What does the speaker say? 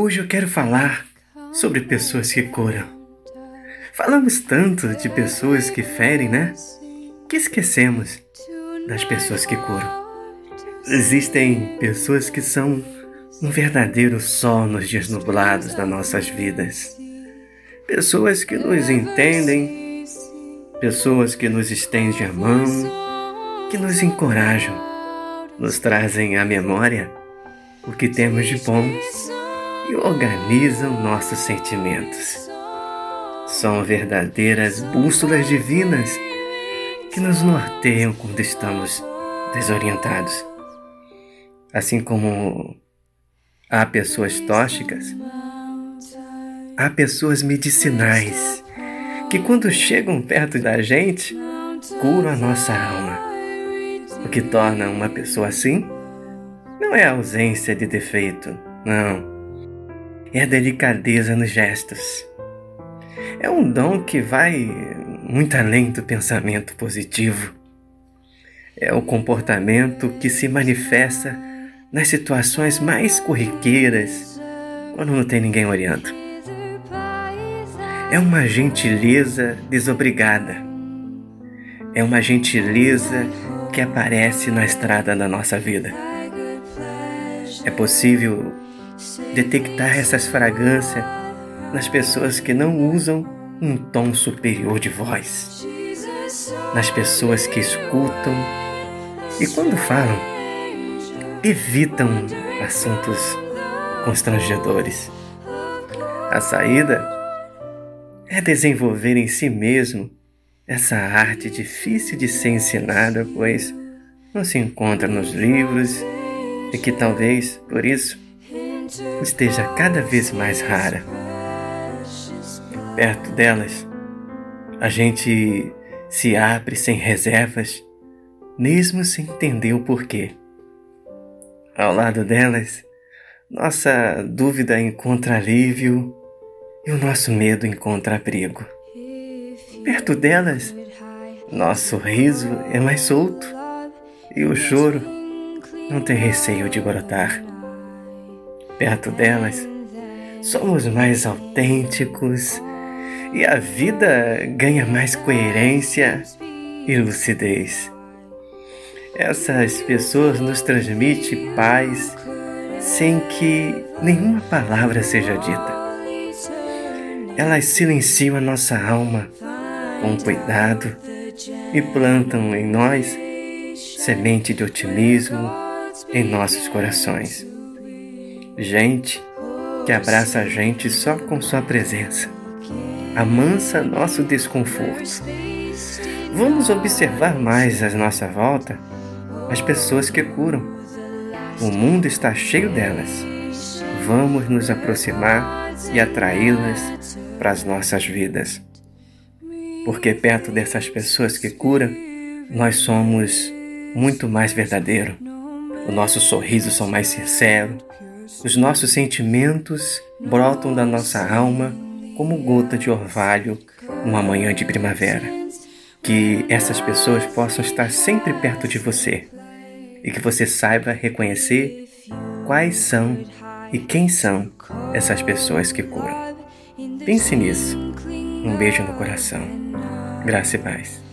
Hoje eu quero falar sobre pessoas que curam. Falamos tanto de pessoas que ferem, né? Que esquecemos das pessoas que curam. Existem pessoas que são um verdadeiro sol nos dias nublados das nossas vidas. Pessoas que nos entendem, pessoas que nos estendem a mão, que nos encorajam, nos trazem à memória o que temos de bom e organizam nossos sentimentos. São verdadeiras bússolas divinas que nos norteiam quando estamos desorientados. Assim como há pessoas tóxicas, há pessoas medicinais que, quando chegam perto da gente, curam a nossa alma. O que torna uma pessoa assim não é a ausência de defeito, não é a delicadeza nos gestos. É um dom que vai muito além do pensamento positivo. É o comportamento que se manifesta nas situações mais corriqueiras, quando não tem ninguém olhando. É uma gentileza desobrigada. É uma gentileza que aparece na estrada da nossa vida. É possível detectar essas fragrâncias nas pessoas que não usam um tom superior de voz, nas pessoas que escutam e, quando falam, evitam assuntos constrangedores. A saída é desenvolver em si mesmo essa arte difícil de ser ensinada, pois não se encontra nos livros e que talvez, por isso, esteja cada vez mais rara. Perto delas, a gente se abre sem reservas, mesmo sem entender o porquê. Ao lado delas, nossa dúvida encontra alívio e o nosso medo encontra abrigo. Perto delas, nosso riso é mais solto e o choro não tem receio de brotar perto delas, somos mais autênticos e a vida ganha mais coerência e lucidez. Essas pessoas nos transmitem paz sem que nenhuma palavra seja dita. Elas silenciam a nossa alma com cuidado e plantam em nós semente de otimismo em nossos corações gente que abraça a gente só com sua presença, amansa nosso desconforto. Vamos observar mais à nossa volta as pessoas que curam. O mundo está cheio delas. Vamos nos aproximar e atraí-las para as nossas vidas. Porque perto dessas pessoas que curam, nós somos muito mais verdadeiro. O nosso sorriso são mais sincero, os nossos sentimentos brotam da nossa alma como gota de orvalho numa manhã de primavera. Que essas pessoas possam estar sempre perto de você e que você saiba reconhecer quais são e quem são essas pessoas que curam. Pense nisso. Um beijo no coração. Graça e paz.